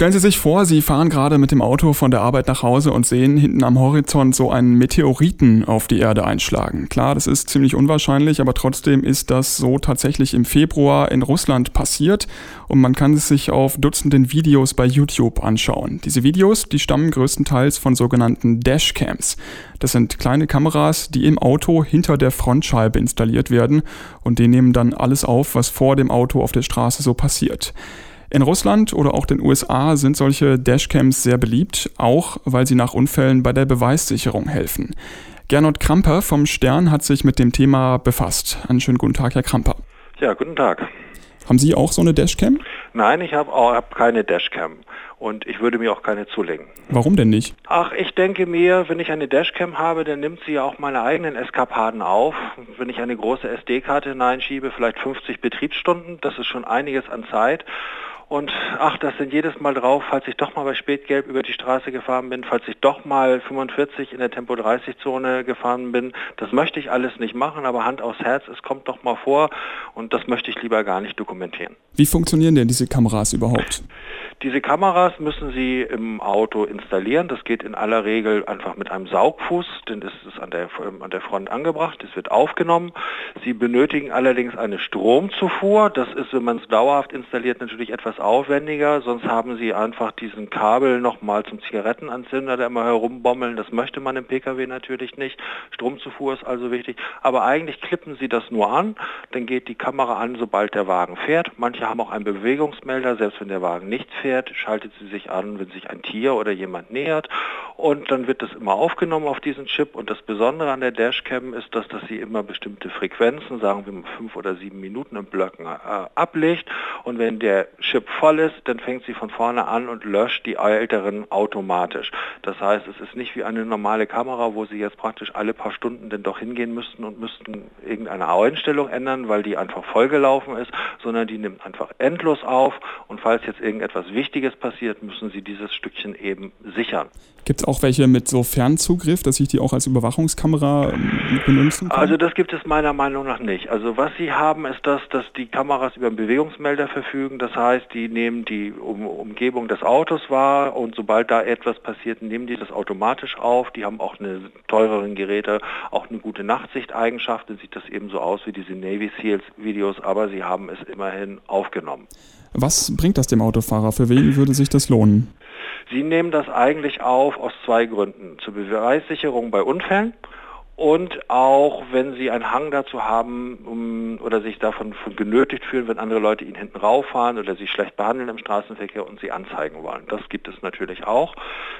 Stellen Sie sich vor, Sie fahren gerade mit dem Auto von der Arbeit nach Hause und sehen hinten am Horizont so einen Meteoriten auf die Erde einschlagen. Klar, das ist ziemlich unwahrscheinlich, aber trotzdem ist das so tatsächlich im Februar in Russland passiert und man kann es sich auf Dutzenden Videos bei YouTube anschauen. Diese Videos, die stammen größtenteils von sogenannten Dashcams. Das sind kleine Kameras, die im Auto hinter der Frontscheibe installiert werden und die nehmen dann alles auf, was vor dem Auto auf der Straße so passiert. In Russland oder auch den USA sind solche Dashcams sehr beliebt, auch weil sie nach Unfällen bei der Beweissicherung helfen. Gernot Kramper vom Stern hat sich mit dem Thema befasst. Einen schönen guten Tag, Herr Kramper. Ja, guten Tag. Haben Sie auch so eine Dashcam? Nein, ich habe hab keine Dashcam und ich würde mir auch keine zulegen. Warum denn nicht? Ach, ich denke mir, wenn ich eine Dashcam habe, dann nimmt sie ja auch meine eigenen Eskapaden auf. Wenn ich eine große SD-Karte hineinschiebe, vielleicht 50 Betriebsstunden, das ist schon einiges an Zeit. Und ach, das sind jedes Mal drauf, falls ich doch mal bei Spätgelb über die Straße gefahren bin, falls ich doch mal 45 in der Tempo 30 Zone gefahren bin. Das möchte ich alles nicht machen, aber Hand aufs Herz, es kommt doch mal vor und das möchte ich lieber gar nicht dokumentieren. Wie funktionieren denn diese Kameras überhaupt? Diese Kameras müssen Sie im Auto installieren. Das geht in aller Regel einfach mit einem Saugfuß, denn es ist an der, an der Front angebracht. Es wird aufgenommen. Sie benötigen allerdings eine Stromzufuhr. Das ist, wenn man es dauerhaft installiert, natürlich etwas aufwendiger. Sonst haben Sie einfach diesen Kabel nochmal zum Zigarettenanzünder, der immer herumbommeln. Das möchte man im Pkw natürlich nicht. Stromzufuhr ist also wichtig. Aber eigentlich klippen Sie das nur an. Dann geht die Kamera an, sobald der Wagen fährt. Manche haben auch einen Bewegungsmelder, selbst wenn der Wagen nicht fährt fährt, schaltet sie sich an, wenn sich ein Tier oder jemand nähert. Und dann wird das immer aufgenommen auf diesen Chip. Und das Besondere an der Dashcam ist, dass, dass sie immer bestimmte Frequenzen, sagen wir mal fünf oder sieben Minuten in Blöcken äh, ablegt und wenn der Chip voll ist, dann fängt sie von vorne an und löscht die älteren automatisch. Das heißt, es ist nicht wie eine normale Kamera, wo sie jetzt praktisch alle paar Stunden denn doch hingehen müssten und müssten irgendeine Einstellung ändern, weil die einfach vollgelaufen ist, sondern die nimmt einfach endlos auf und falls jetzt irgendetwas Wichtiges passiert, müssen Sie dieses Stückchen eben sichern. Gibt es auch welche mit so Fernzugriff, dass ich die auch als Überwachungskamera ähm, benutzen kann? Also das gibt es meiner Meinung nach nicht. Also was Sie haben, ist das, dass die Kameras über einen Bewegungsmelder verfügen. Das heißt, die nehmen die um Umgebung des Autos wahr und sobald da etwas passiert, nehmen die das automatisch auf. Die haben auch eine teureren Geräte, auch eine gute Nachtsicht-Eigenschaft. Dann sieht das eben so aus wie diese Navy Seals Videos, aber sie haben es immerhin aufgenommen. Was bringt das dem Autofahrer? Für wen würde sich das lohnen? Sie nehmen das eigentlich auf aus zwei Gründen. Zur Beweissicherung bei Unfällen und auch wenn sie einen Hang dazu haben um, oder sich davon genötigt fühlen, wenn andere Leute ihnen hinten rauffahren oder sie schlecht behandeln im Straßenverkehr und sie anzeigen wollen. Das gibt es natürlich auch,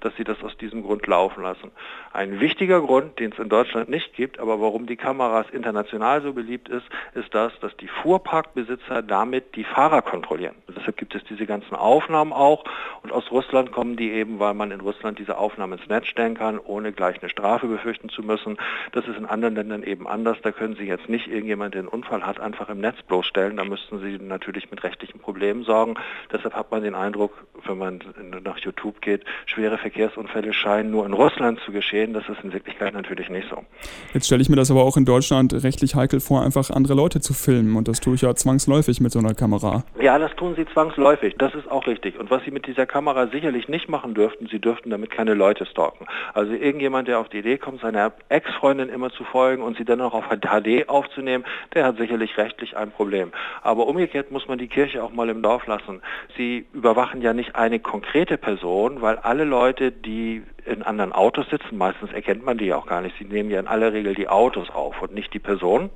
dass sie das aus diesem Grund laufen lassen. Ein wichtiger Grund, den es in Deutschland nicht gibt, aber warum die Kameras international so beliebt ist, ist das, dass die Fuhrparkbesitzer damit die Fahrer kontrollieren. Deshalb gibt es diese ganzen Aufnahmen auch und aus Russland kommen die eben, weil man in Russland diese Aufnahmen ins Netz stellen kann, ohne gleich eine Strafe befürchten zu müssen. Das ist in anderen Ländern eben anders. Da können Sie jetzt nicht irgendjemand, der einen Unfall hat, einfach im Netz bloßstellen. Da müssten Sie natürlich mit rechtlichen Problemen sorgen. Deshalb hat man den Eindruck, wenn man nach YouTube geht, schwere Verkehrsunfälle scheinen nur in Russland zu geschehen. Das ist in Wirklichkeit natürlich nicht so. Jetzt stelle ich mir das aber auch in Deutschland rechtlich heikel vor, einfach andere Leute zu filmen. Und das tue ich ja zwangsläufig mit so einer Kamera. Ja, das tun Sie zwangsläufig. Das ist auch richtig. Und was Sie mit dieser Kamera sicherlich nicht machen dürften, Sie dürften damit keine Leute stalken. Also irgendjemand, der auf die Idee kommt, seiner Ex-Freundin Freundin immer zu folgen und sie dann auch auf HD aufzunehmen, der hat sicherlich rechtlich ein Problem. Aber umgekehrt muss man die Kirche auch mal im Dorf lassen. Sie überwachen ja nicht eine konkrete Person, weil alle Leute, die in anderen Autos sitzen, meistens erkennt man die auch gar nicht, sie nehmen ja in aller Regel die Autos auf und nicht die Person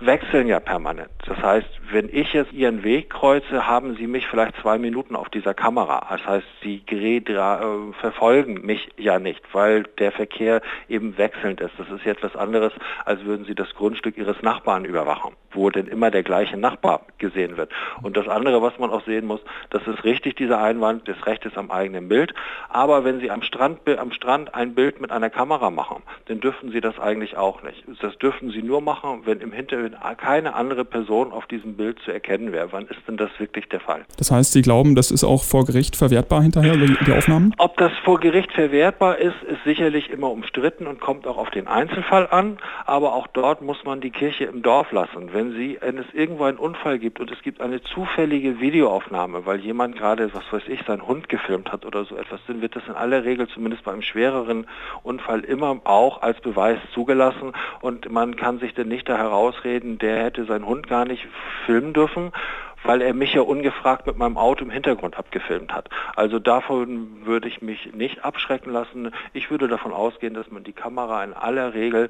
wechseln ja permanent. Das heißt, wenn ich jetzt Ihren Weg kreuze, haben Sie mich vielleicht zwei Minuten auf dieser Kamera. Das heißt, Sie äh, verfolgen mich ja nicht, weil der Verkehr eben wechselnd ist. Das ist jetzt was anderes, als würden Sie das Grundstück Ihres Nachbarn überwachen, wo denn immer der gleiche Nachbar gesehen wird. Und das andere, was man auch sehen muss, das ist richtig, dieser Einwand, das Recht ist am eigenen Bild. Aber wenn Sie am Strand, am Strand ein Bild mit einer Kamera machen, dann dürfen Sie das eigentlich auch nicht. Das dürfen Sie nur machen, wenn im Hintergrund wenn keine andere Person auf diesem Bild zu erkennen wäre. Wann ist denn das wirklich der Fall? Das heißt, Sie glauben, das ist auch vor Gericht verwertbar hinterher, die Aufnahmen? Ob das vor Gericht verwertbar ist, ist sicherlich immer umstritten und kommt auch auf den Einzelfall an. Aber auch dort muss man die Kirche im Dorf lassen. Wenn, Sie, wenn es irgendwo einen Unfall gibt und es gibt eine zufällige Videoaufnahme, weil jemand gerade, was weiß ich, seinen Hund gefilmt hat oder so etwas, dann wird das in aller Regel zumindest bei einem schwereren Unfall immer auch als Beweis zugelassen und man kann sich dann nicht da herausreden, der hätte seinen Hund gar nicht filmen dürfen weil er mich ja ungefragt mit meinem Auto im Hintergrund abgefilmt hat. Also davon würde ich mich nicht abschrecken lassen. Ich würde davon ausgehen, dass man die Kamera in aller Regel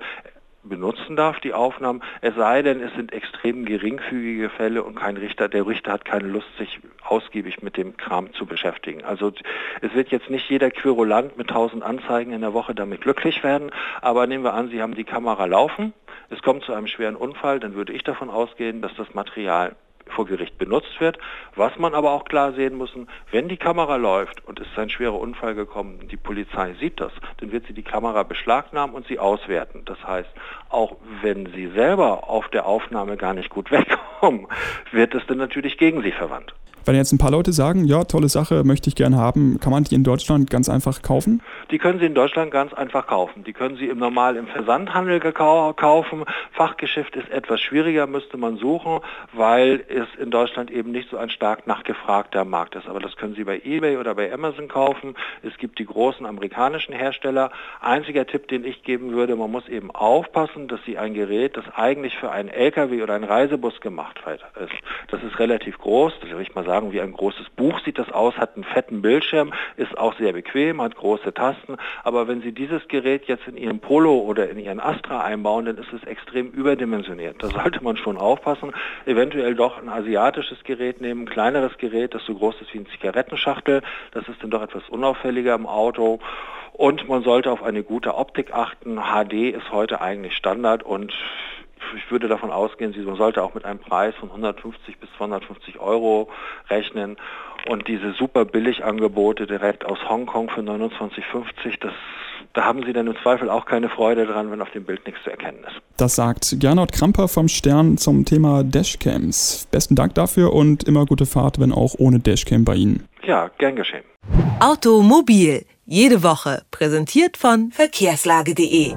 benutzen darf, die Aufnahmen, es sei denn, es sind extrem geringfügige Fälle und kein Richter, der Richter hat keine Lust, sich ausgiebig mit dem Kram zu beschäftigen. Also es wird jetzt nicht jeder Querulant mit 1000 Anzeigen in der Woche damit glücklich werden, aber nehmen wir an, Sie haben die Kamera laufen, es kommt zu einem schweren Unfall, dann würde ich davon ausgehen, dass das Material vor Gericht benutzt wird. Was man aber auch klar sehen muss, wenn die Kamera läuft und es ist ein schwerer Unfall gekommen, die Polizei sieht das, dann wird sie die Kamera beschlagnahmen und sie auswerten. Das heißt, auch wenn sie selber auf der Aufnahme gar nicht gut wegkommen, wird es dann natürlich gegen sie verwandt. Wenn jetzt ein paar Leute sagen, ja, tolle Sache, möchte ich gerne haben, kann man die in Deutschland ganz einfach kaufen? Die können Sie in Deutschland ganz einfach kaufen. Die können Sie im normal im Versandhandel kaufen. Fachgeschäft ist etwas schwieriger, müsste man suchen, weil es in Deutschland eben nicht so ein stark nachgefragter Markt ist. Aber das können Sie bei eBay oder bei Amazon kaufen. Es gibt die großen amerikanischen Hersteller. Einziger Tipp, den ich geben würde, man muss eben aufpassen, dass Sie ein Gerät, das eigentlich für einen LKW oder einen Reisebus gemacht ist, das ist relativ groß, das will ich mal sagen, wie ein großes Buch sieht das aus, hat einen fetten Bildschirm, ist auch sehr bequem, hat große Tasten. Aber wenn Sie dieses Gerät jetzt in Ihrem Polo oder in Ihren Astra einbauen, dann ist es extrem überdimensioniert. Da sollte man schon aufpassen. Eventuell doch ein asiatisches Gerät nehmen, ein kleineres Gerät, das so groß ist wie eine Zigarettenschachtel. Das ist dann doch etwas unauffälliger im Auto. Und man sollte auf eine gute Optik achten. HD ist heute eigentlich Standard und ich würde davon ausgehen, man sollte auch mit einem Preis von 150 bis 250 Euro rechnen. Und diese super Billigangebote direkt aus Hongkong für 29,50, das da haben Sie dann im Zweifel auch keine Freude dran, wenn auf dem Bild nichts zu erkennen ist. Das sagt Gernot Kramper vom Stern zum Thema Dashcams. Besten Dank dafür und immer gute Fahrt, wenn auch ohne Dashcam bei Ihnen. Ja, gern geschehen. Automobil, jede Woche, präsentiert von verkehrslage.de.